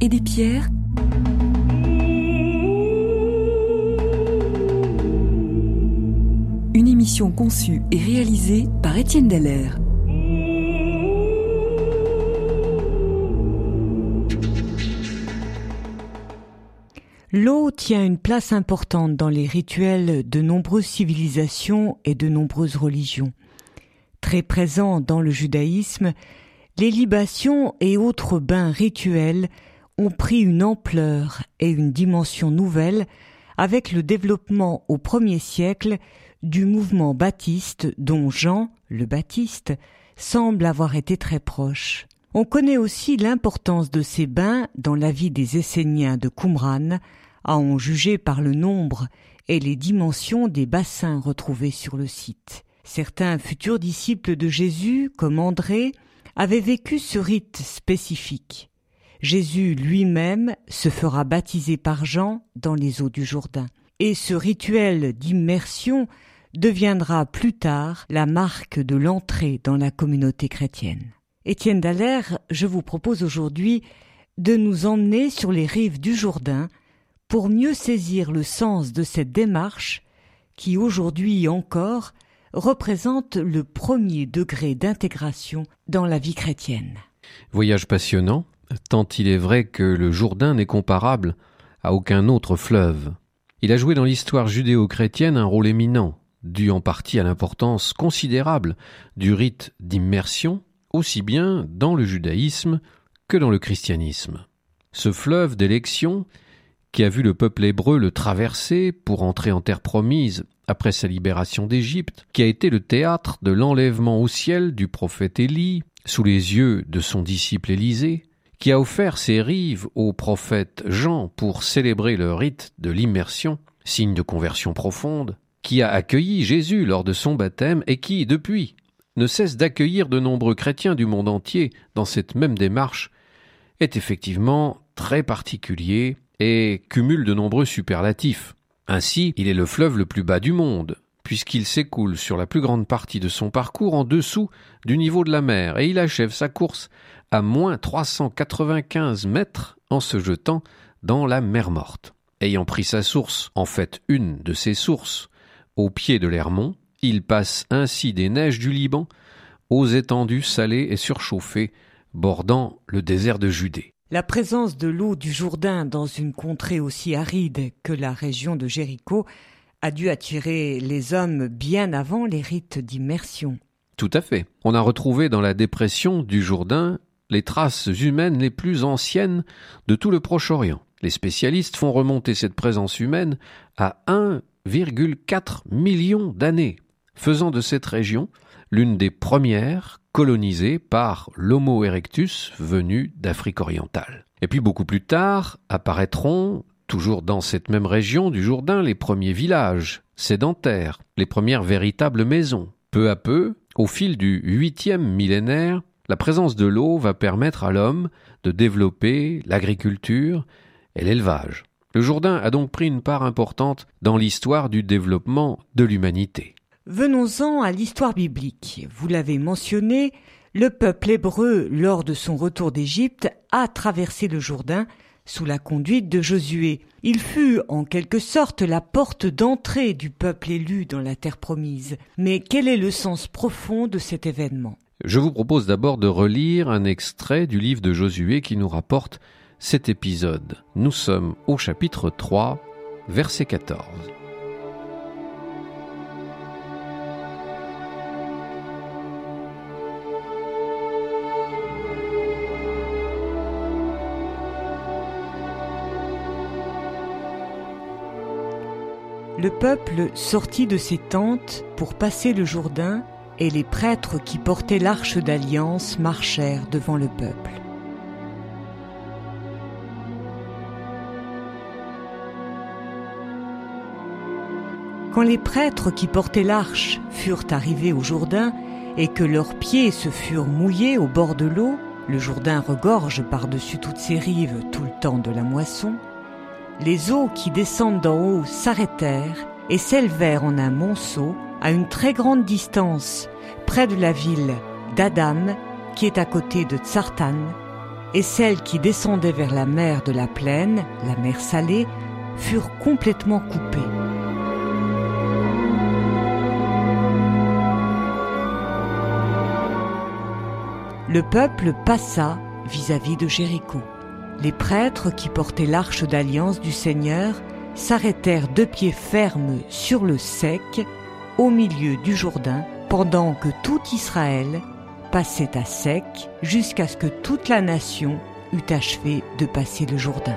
et des pierres Une émission conçue et réalisée par Étienne Dallaire. L'eau tient une place importante dans les rituels de nombreuses civilisations et de nombreuses religions. Très présent dans le judaïsme, les libations et autres bains rituels ont pris une ampleur et une dimension nouvelle avec le développement au premier siècle du mouvement baptiste dont Jean, le Baptiste, semble avoir été très proche. On connaît aussi l'importance de ces bains dans la vie des Esséniens de Qumran, à en juger par le nombre et les dimensions des bassins retrouvés sur le site. Certains futurs disciples de Jésus, comme André, avaient vécu ce rite spécifique. Jésus lui-même se fera baptiser par Jean dans les eaux du Jourdain. Et ce rituel d'immersion deviendra plus tard la marque de l'entrée dans la communauté chrétienne. Étienne Dallaire, je vous propose aujourd'hui de nous emmener sur les rives du Jourdain pour mieux saisir le sens de cette démarche qui aujourd'hui encore représente le premier degré d'intégration dans la vie chrétienne. Voyage passionnant, tant il est vrai que le Jourdain n'est comparable à aucun autre fleuve. Il a joué dans l'histoire judéo-chrétienne un rôle éminent, dû en partie à l'importance considérable du rite d'immersion aussi bien dans le judaïsme que dans le christianisme. Ce fleuve d'élection, qui a vu le peuple hébreu le traverser pour entrer en terre promise après sa libération d'Égypte, qui a été le théâtre de l'enlèvement au ciel du prophète Élie sous les yeux de son disciple Élisée, qui a offert ses rives au prophète Jean pour célébrer le rite de l'immersion, signe de conversion profonde, qui a accueilli Jésus lors de son baptême et qui, depuis, ne cesse d'accueillir de nombreux chrétiens du monde entier dans cette même démarche, est effectivement très particulier et cumule de nombreux superlatifs. Ainsi, il est le fleuve le plus bas du monde, puisqu'il s'écoule sur la plus grande partie de son parcours en dessous du niveau de la mer, et il achève sa course à moins 395 mètres en se jetant dans la mer morte. Ayant pris sa source, en fait une de ses sources, au pied de l'Hermont, il passe ainsi des neiges du Liban aux étendues salées et surchauffées bordant le désert de Judée. La présence de l'eau du Jourdain dans une contrée aussi aride que la région de Jéricho a dû attirer les hommes bien avant les rites d'immersion. Tout à fait. On a retrouvé dans la dépression du Jourdain les traces humaines les plus anciennes de tout le Proche-Orient. Les spécialistes font remonter cette présence humaine à 1,4 million d'années faisant de cette région l'une des premières colonisées par l'Homo erectus venu d'Afrique orientale. Et puis beaucoup plus tard apparaîtront, toujours dans cette même région du Jourdain, les premiers villages sédentaires, les premières véritables maisons. Peu à peu, au fil du huitième millénaire, la présence de l'eau va permettre à l'homme de développer l'agriculture et l'élevage. Le Jourdain a donc pris une part importante dans l'histoire du développement de l'humanité. Venons-en à l'histoire biblique. Vous l'avez mentionné, le peuple hébreu, lors de son retour d'Égypte, a traversé le Jourdain sous la conduite de Josué. Il fut en quelque sorte la porte d'entrée du peuple élu dans la terre promise. Mais quel est le sens profond de cet événement? Je vous propose d'abord de relire un extrait du livre de Josué qui nous rapporte cet épisode. Nous sommes au chapitre 3, verset 14. Le peuple sortit de ses tentes pour passer le Jourdain, et les prêtres qui portaient l'arche d'alliance marchèrent devant le peuple. Quand les prêtres qui portaient l'arche furent arrivés au Jourdain et que leurs pieds se furent mouillés au bord de l'eau, le Jourdain regorge par-dessus toutes ses rives tout le temps de la moisson, les eaux qui descendent d'en haut s'arrêtèrent et s'élevèrent en un monceau à une très grande distance, près de la ville d'Adam, qui est à côté de Tsartan, et celles qui descendaient vers la mer de la plaine, la mer salée, furent complètement coupées. Le peuple passa vis-à-vis de Jéricho. Les prêtres qui portaient l'arche d'alliance du Seigneur s'arrêtèrent de pied ferme sur le sec, au milieu du Jourdain, pendant que tout Israël passait à sec jusqu'à ce que toute la nation eût achevé de passer le Jourdain.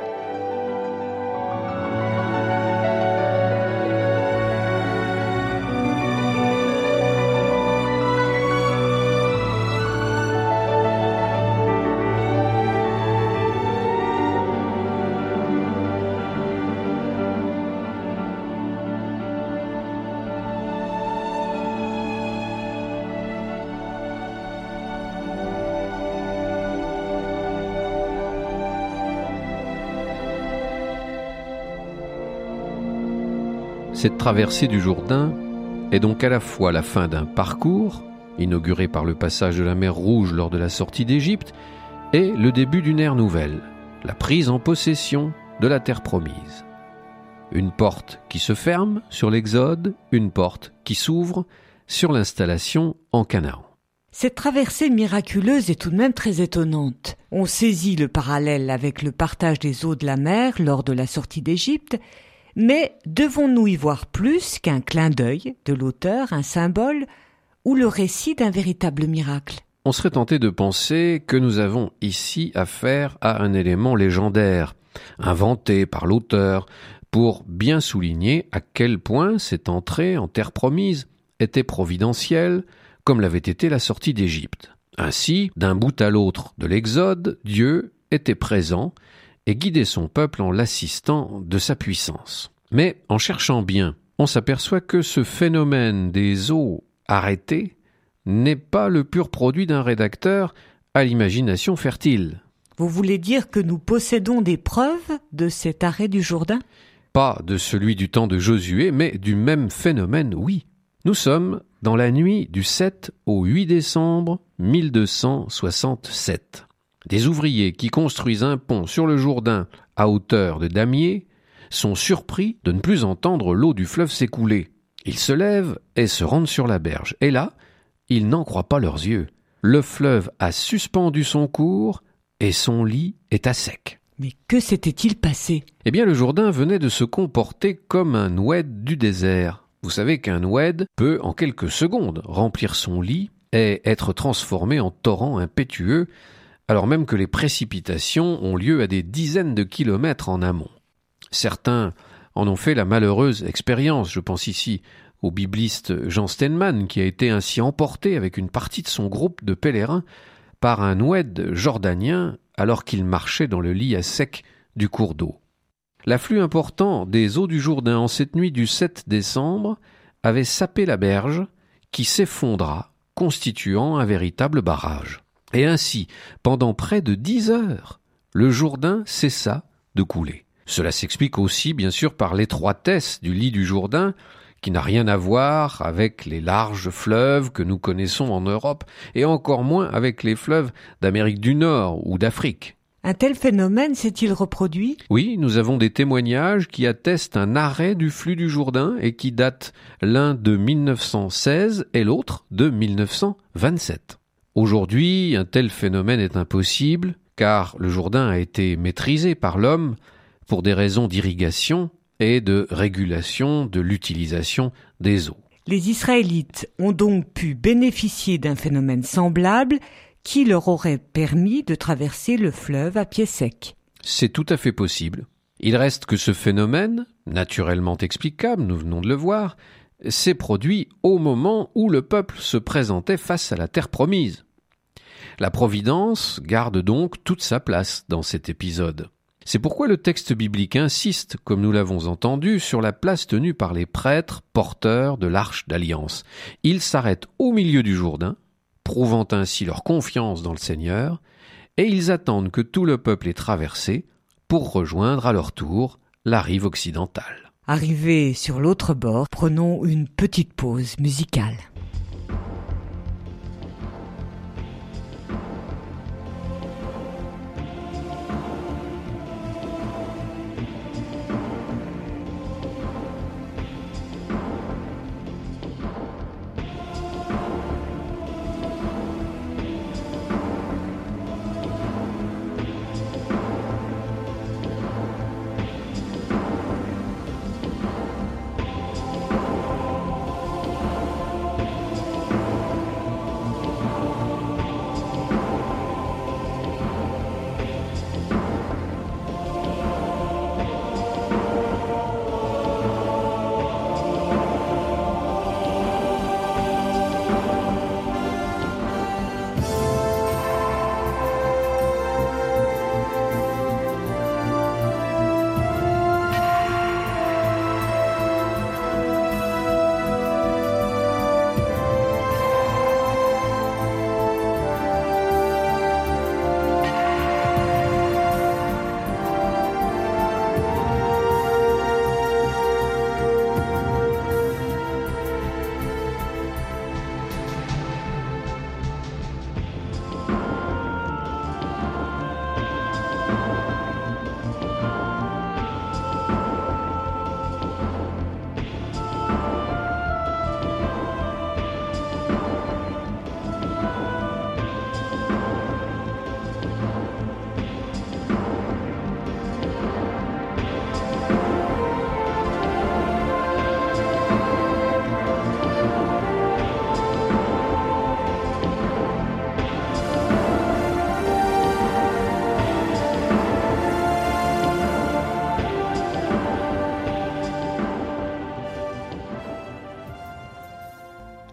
Cette traversée du Jourdain est donc à la fois la fin d'un parcours, inauguré par le passage de la mer Rouge lors de la sortie d'Égypte, et le début d'une ère nouvelle, la prise en possession de la terre promise. Une porte qui se ferme sur l'Exode, une porte qui s'ouvre sur l'installation en Canaan. Cette traversée miraculeuse est tout de même très étonnante. On saisit le parallèle avec le partage des eaux de la mer lors de la sortie d'Égypte, mais devons-nous y voir plus qu'un clin d'œil de l'auteur, un symbole, ou le récit d'un véritable miracle? On serait tenté de penser que nous avons ici affaire à un élément légendaire, inventé par l'auteur, pour bien souligner à quel point cette entrée en terre promise était providentielle, comme l'avait été la sortie d'Égypte. Ainsi, d'un bout à l'autre de l'Exode, Dieu était présent et guider son peuple en l'assistant de sa puissance. Mais en cherchant bien, on s'aperçoit que ce phénomène des eaux arrêtées n'est pas le pur produit d'un rédacteur à l'imagination fertile. Vous voulez dire que nous possédons des preuves de cet arrêt du Jourdain? Pas de celui du temps de Josué, mais du même phénomène, oui. Nous sommes dans la nuit du 7 au 8 décembre 1267. Des ouvriers qui construisent un pont sur le Jourdain à hauteur de damier sont surpris de ne plus entendre l'eau du fleuve s'écouler. Ils se lèvent et se rendent sur la berge. Et là, ils n'en croient pas leurs yeux. Le fleuve a suspendu son cours et son lit est à sec. Mais que s'était-il passé? Eh bien, le Jourdain venait de se comporter comme un oued du désert. Vous savez qu'un oued peut, en quelques secondes, remplir son lit et être transformé en torrent impétueux alors même que les précipitations ont lieu à des dizaines de kilomètres en amont. Certains en ont fait la malheureuse expérience, je pense ici au bibliste Jean Steinman, qui a été ainsi emporté avec une partie de son groupe de pèlerins par un oued jordanien alors qu'il marchait dans le lit à sec du cours d'eau. L'afflux important des eaux du Jourdain en cette nuit du 7 décembre avait sapé la berge qui s'effondra, constituant un véritable barrage. Et ainsi, pendant près de dix heures, le Jourdain cessa de couler. Cela s'explique aussi, bien sûr, par l'étroitesse du lit du Jourdain, qui n'a rien à voir avec les larges fleuves que nous connaissons en Europe, et encore moins avec les fleuves d'Amérique du Nord ou d'Afrique. Un tel phénomène s'est-il reproduit? Oui, nous avons des témoignages qui attestent un arrêt du flux du Jourdain et qui datent l'un de 1916 et l'autre de 1927. Aujourd'hui, un tel phénomène est impossible, car le Jourdain a été maîtrisé par l'homme pour des raisons d'irrigation et de régulation de l'utilisation des eaux. Les Israélites ont donc pu bénéficier d'un phénomène semblable qui leur aurait permis de traverser le fleuve à pied sec. C'est tout à fait possible. Il reste que ce phénomène, naturellement explicable, nous venons de le voir, s'est produit au moment où le peuple se présentait face à la terre promise. La Providence garde donc toute sa place dans cet épisode. C'est pourquoi le texte biblique insiste, comme nous l'avons entendu, sur la place tenue par les prêtres porteurs de l'arche d'alliance. Ils s'arrêtent au milieu du Jourdain, prouvant ainsi leur confiance dans le Seigneur, et ils attendent que tout le peuple ait traversé pour rejoindre à leur tour la rive occidentale. Arrivés sur l'autre bord, prenons une petite pause musicale.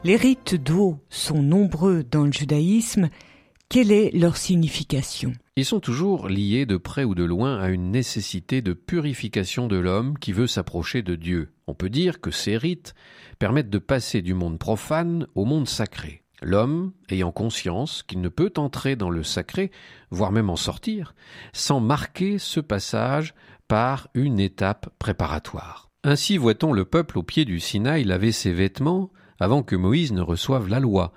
Les rites d'eau sont nombreux dans le judaïsme. Quelle est leur signification? Ils sont toujours liés de près ou de loin à une nécessité de purification de l'homme qui veut s'approcher de Dieu. On peut dire que ces rites permettent de passer du monde profane au monde sacré. L'homme, ayant conscience qu'il ne peut entrer dans le sacré, voire même en sortir, sans marquer ce passage par une étape préparatoire. Ainsi voit-on le peuple au pied du Sinaï laver ses vêtements avant que Moïse ne reçoive la loi,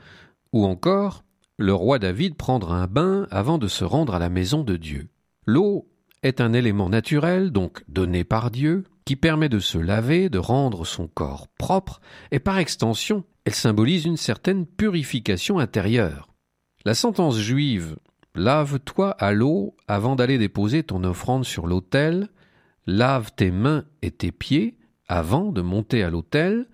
ou encore le roi David prendre un bain avant de se rendre à la maison de Dieu. L'eau est un élément naturel, donc donné par Dieu, qui permet de se laver, de rendre son corps propre, et par extension, elle symbolise une certaine purification intérieure. La sentence juive Lave-toi à l'eau avant d'aller déposer ton offrande sur l'autel, lave tes mains et tes pieds avant de monter à l'autel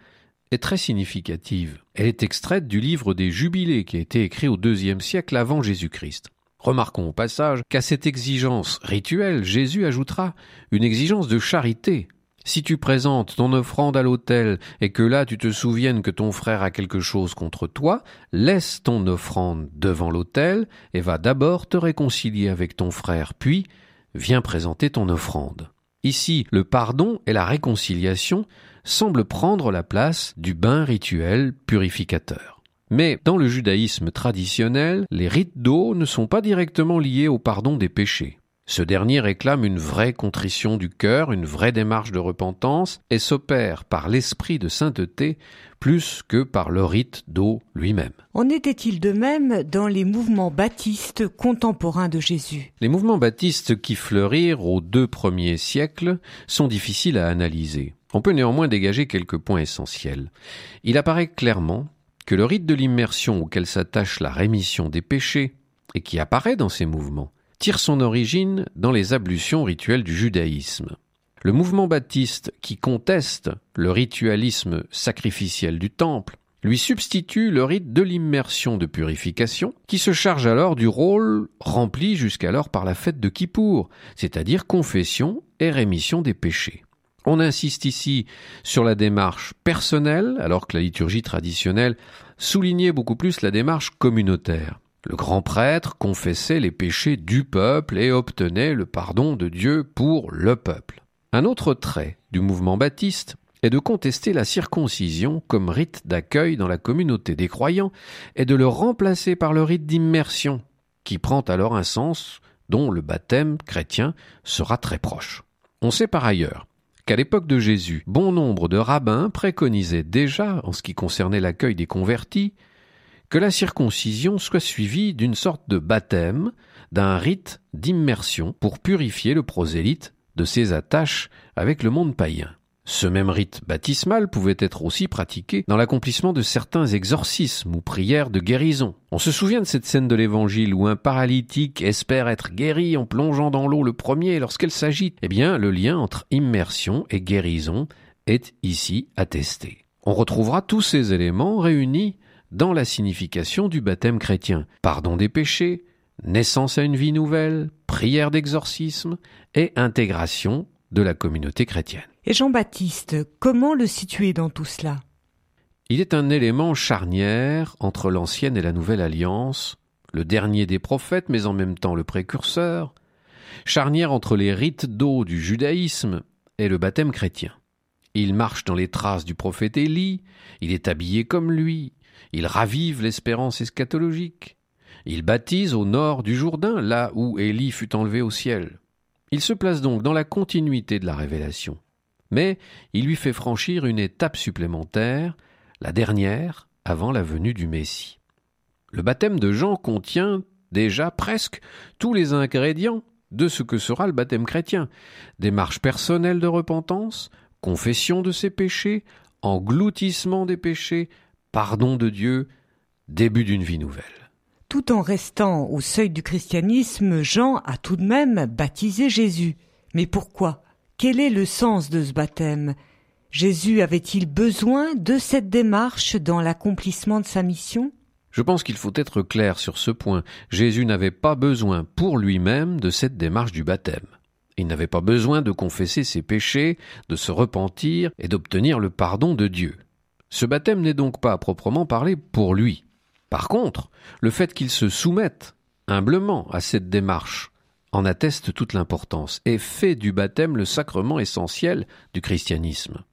est très significative. Elle est extraite du livre des Jubilés qui a été écrit au deuxième siècle avant Jésus-Christ. Remarquons au passage qu'à cette exigence rituelle, Jésus ajoutera une exigence de charité, si tu présentes ton offrande à l'autel et que là tu te souviennes que ton frère a quelque chose contre toi, laisse ton offrande devant l'autel et va d'abord te réconcilier avec ton frère, puis viens présenter ton offrande. Ici, le pardon et la réconciliation semblent prendre la place du bain rituel purificateur. Mais dans le judaïsme traditionnel, les rites d'eau ne sont pas directement liés au pardon des péchés. Ce dernier réclame une vraie contrition du cœur, une vraie démarche de repentance, et s'opère par l'esprit de sainteté plus que par le rite d'eau lui-même. En était-il de même dans les mouvements baptistes contemporains de Jésus? Les mouvements baptistes qui fleurirent aux deux premiers siècles sont difficiles à analyser. On peut néanmoins dégager quelques points essentiels. Il apparaît clairement que le rite de l'immersion auquel s'attache la rémission des péchés, et qui apparaît dans ces mouvements, tire son origine dans les ablutions rituelles du judaïsme. Le mouvement baptiste qui conteste le ritualisme sacrificiel du temple lui substitue le rite de l'immersion de purification, qui se charge alors du rôle rempli jusqu'alors par la fête de Kippour, c'est-à-dire confession et rémission des péchés. On insiste ici sur la démarche personnelle, alors que la liturgie traditionnelle soulignait beaucoup plus la démarche communautaire. Le grand prêtre confessait les péchés du peuple et obtenait le pardon de Dieu pour le peuple. Un autre trait du mouvement baptiste est de contester la circoncision comme rite d'accueil dans la communauté des croyants et de le remplacer par le rite d'immersion, qui prend alors un sens dont le baptême chrétien sera très proche. On sait par ailleurs qu'à l'époque de Jésus, bon nombre de rabbins préconisaient déjà, en ce qui concernait l'accueil des convertis, que la circoncision soit suivie d'une sorte de baptême, d'un rite d'immersion pour purifier le prosélyte de ses attaches avec le monde païen. Ce même rite baptismal pouvait être aussi pratiqué dans l'accomplissement de certains exorcismes ou prières de guérison. On se souvient de cette scène de l'évangile où un paralytique espère être guéri en plongeant dans l'eau le premier lorsqu'elle s'agite. Eh bien, le lien entre immersion et guérison est ici attesté. On retrouvera tous ces éléments réunis dans la signification du baptême chrétien. Pardon des péchés, naissance à une vie nouvelle, prière d'exorcisme et intégration de la communauté chrétienne. Jean-Baptiste, comment le situer dans tout cela? Il est un élément charnière entre l'ancienne et la nouvelle alliance, le dernier des prophètes mais en même temps le précurseur, charnière entre les rites d'eau du judaïsme et le baptême chrétien. Il marche dans les traces du prophète Élie, il est habillé comme lui, il ravive l'espérance eschatologique. Il baptise au nord du Jourdain, là où Élie fut enlevé au ciel. Il se place donc dans la continuité de la révélation. Mais il lui fait franchir une étape supplémentaire, la dernière avant la venue du Messie. Le baptême de Jean contient déjà presque tous les ingrédients de ce que sera le baptême chrétien. Démarche personnelle de repentance, confession de ses péchés, engloutissement des péchés, pardon de Dieu, début d'une vie nouvelle. Tout en restant au seuil du christianisme, Jean a tout de même baptisé Jésus. Mais pourquoi? Quel est le sens de ce baptême? Jésus avait-il besoin de cette démarche dans l'accomplissement de sa mission? Je pense qu'il faut être clair sur ce point. Jésus n'avait pas besoin pour lui-même de cette démarche du baptême. Il n'avait pas besoin de confesser ses péchés, de se repentir et d'obtenir le pardon de Dieu. Ce baptême n'est donc pas proprement parler pour lui. Par contre, le fait qu'il se soumette humblement à cette démarche en atteste toute l'importance et fait du baptême le sacrement essentiel du christianisme.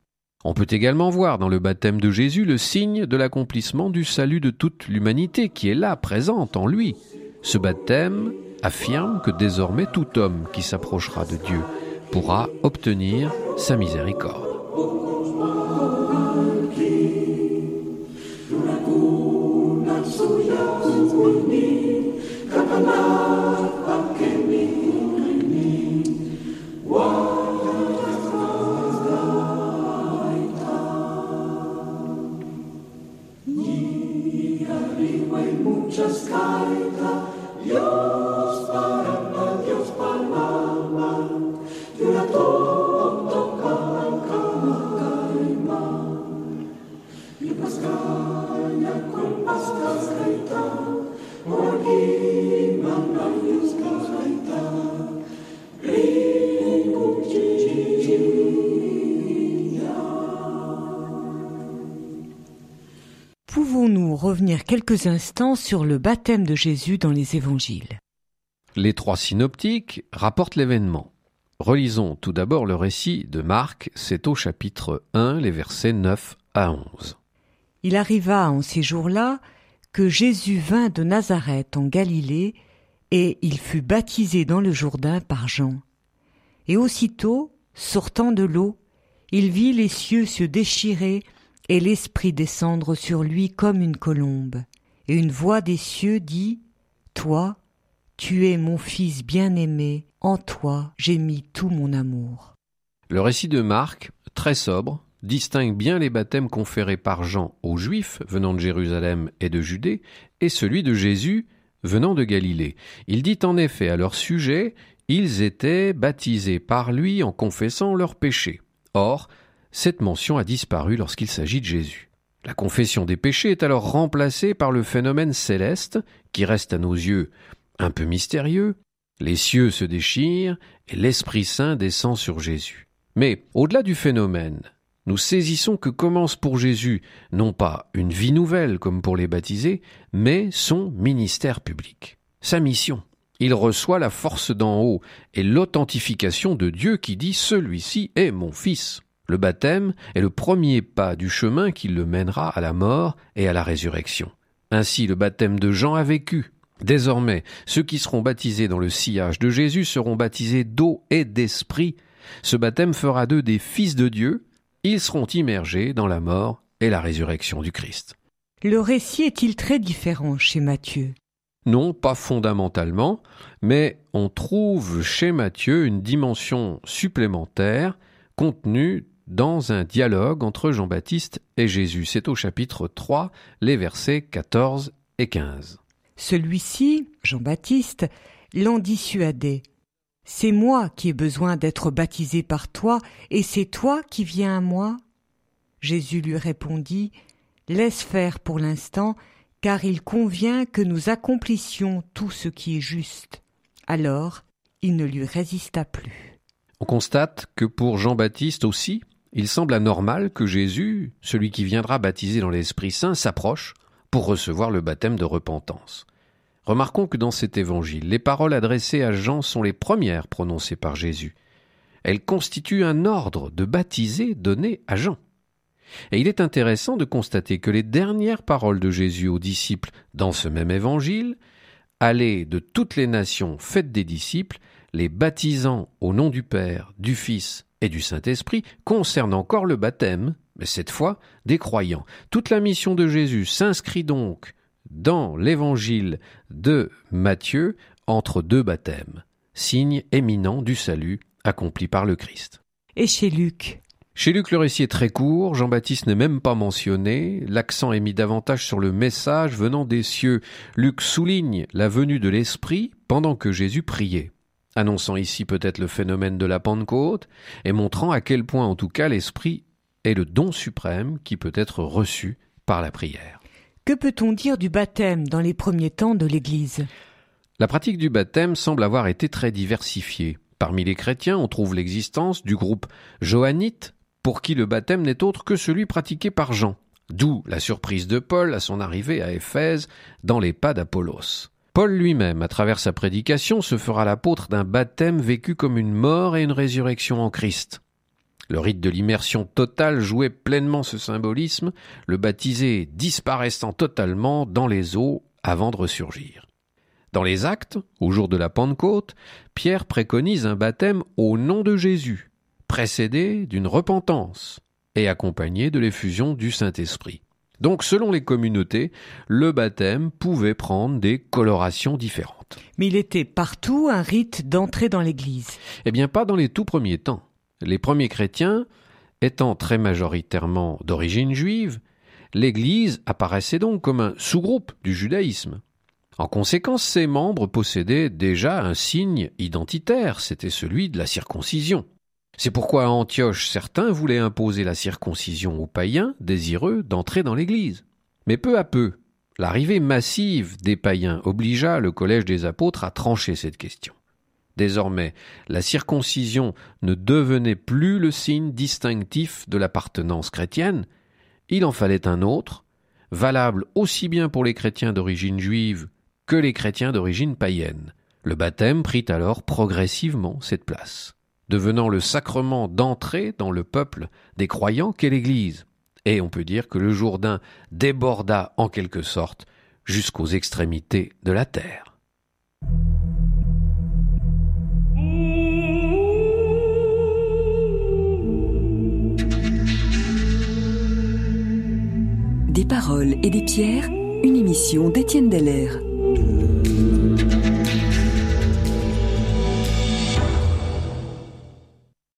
On peut également voir dans le baptême de Jésus le signe de l'accomplissement du salut de toute l'humanité qui est là, présente en lui. Ce baptême affirme que désormais tout homme qui s'approchera de Dieu pourra obtenir sa miséricorde. Ojca Skarga, revenir quelques instants sur le baptême de Jésus dans les évangiles Les trois synoptiques rapportent l'événement. Relisons tout d'abord le récit de Marc, c'est au chapitre 1, les versets 9 à 11. Il arriva en ces jours-là que Jésus vint de Nazareth en Galilée, et il fut baptisé dans le Jourdain par Jean. Et aussitôt, sortant de l'eau, il vit les cieux se déchirer et l'Esprit descendre sur lui comme une colombe. Et une voix des cieux dit, Toi, tu es mon Fils bien-aimé, en toi j'ai mis tout mon amour. Le récit de Marc, très sobre, distingue bien les baptêmes conférés par Jean aux Juifs venant de Jérusalem et de Judée, et celui de Jésus venant de Galilée. Il dit en effet à leur sujet, ils étaient baptisés par lui en confessant leurs péchés. Or, cette mention a disparu lorsqu'il s'agit de Jésus. La confession des péchés est alors remplacée par le phénomène céleste, qui reste à nos yeux un peu mystérieux. Les cieux se déchirent et l'Esprit Saint descend sur Jésus. Mais, au-delà du phénomène, nous saisissons que commence pour Jésus non pas une vie nouvelle comme pour les baptisés, mais son ministère public, sa mission. Il reçoit la force d'en haut et l'authentification de Dieu qui dit Celui-ci est mon Fils. Le baptême est le premier pas du chemin qui le mènera à la mort et à la résurrection. Ainsi le baptême de Jean a vécu. Désormais, ceux qui seront baptisés dans le sillage de Jésus seront baptisés d'eau et d'esprit. Ce baptême fera d'eux des fils de Dieu. Ils seront immergés dans la mort et la résurrection du Christ. Le récit est-il très différent chez Matthieu? Non, pas fondamentalement, mais on trouve chez Matthieu une dimension supplémentaire contenue dans un dialogue entre Jean-Baptiste et Jésus. C'est au chapitre 3, les versets 14 et 15. Celui-ci, Jean-Baptiste, l'en dissuadait. C'est moi qui ai besoin d'être baptisé par toi, et c'est toi qui viens à moi. Jésus lui répondit, Laisse faire pour l'instant, car il convient que nous accomplissions tout ce qui est juste. Alors il ne lui résista plus. On constate que pour Jean-Baptiste aussi, il semble anormal que Jésus, celui qui viendra baptiser dans l'Esprit Saint, s'approche pour recevoir le baptême de repentance. Remarquons que dans cet évangile, les paroles adressées à Jean sont les premières prononcées par Jésus. Elles constituent un ordre de baptiser donné à Jean. Et il est intéressant de constater que les dernières paroles de Jésus aux disciples dans ce même évangile, Allez de toutes les nations, faites des disciples, les baptisant au nom du Père, du Fils et du Saint-Esprit, concernent encore le baptême, mais cette fois des croyants. Toute la mission de Jésus s'inscrit donc dans l'évangile de Matthieu entre deux baptêmes, signe éminent du salut accompli par le Christ. Et chez Luc chez Luc, le récit est très court, Jean-Baptiste n'est même pas mentionné, l'accent est mis davantage sur le message venant des cieux. Luc souligne la venue de l'Esprit pendant que Jésus priait, annonçant ici peut-être le phénomène de la Pentecôte et montrant à quel point en tout cas l'Esprit est le don suprême qui peut être reçu par la prière. Que peut-on dire du baptême dans les premiers temps de l'Église? La pratique du baptême semble avoir été très diversifiée. Parmi les chrétiens, on trouve l'existence du groupe johannite, pour qui le baptême n'est autre que celui pratiqué par Jean, D'où la surprise de Paul à son arrivée à Éphèse dans les pas d'Apollos. Paul lui-même, à travers sa prédication, se fera l'apôtre d'un baptême vécu comme une mort et une résurrection en Christ. Le rite de l'immersion totale jouait pleinement ce symbolisme, le baptisé disparaissant totalement dans les eaux avant de ressurgir. Dans les actes, au jour de la Pentecôte, Pierre préconise un baptême au nom de Jésus, précédé d'une repentance et accompagné de l'effusion du Saint-Esprit. Donc, selon les communautés, le baptême pouvait prendre des colorations différentes. Mais il était partout un rite d'entrée dans l'Église. Eh bien, pas dans les tout premiers temps. Les premiers chrétiens, étant très majoritairement d'origine juive, l'Église apparaissait donc comme un sous-groupe du judaïsme. En conséquence, ses membres possédaient déjà un signe identitaire, c'était celui de la circoncision. C'est pourquoi à Antioche certains voulaient imposer la circoncision aux païens désireux d'entrer dans l'Église. Mais peu à peu, l'arrivée massive des païens obligea le collège des apôtres à trancher cette question. Désormais, la circoncision ne devenait plus le signe distinctif de l'appartenance chrétienne, il en fallait un autre, valable aussi bien pour les chrétiens d'origine juive que les chrétiens d'origine païenne. Le baptême prit alors progressivement cette place devenant le sacrement d'entrée dans le peuple des croyants qu'est l'Église. Et on peut dire que le Jourdain déborda en quelque sorte jusqu'aux extrémités de la terre. Des paroles et des pierres, une émission d'Étienne Deller.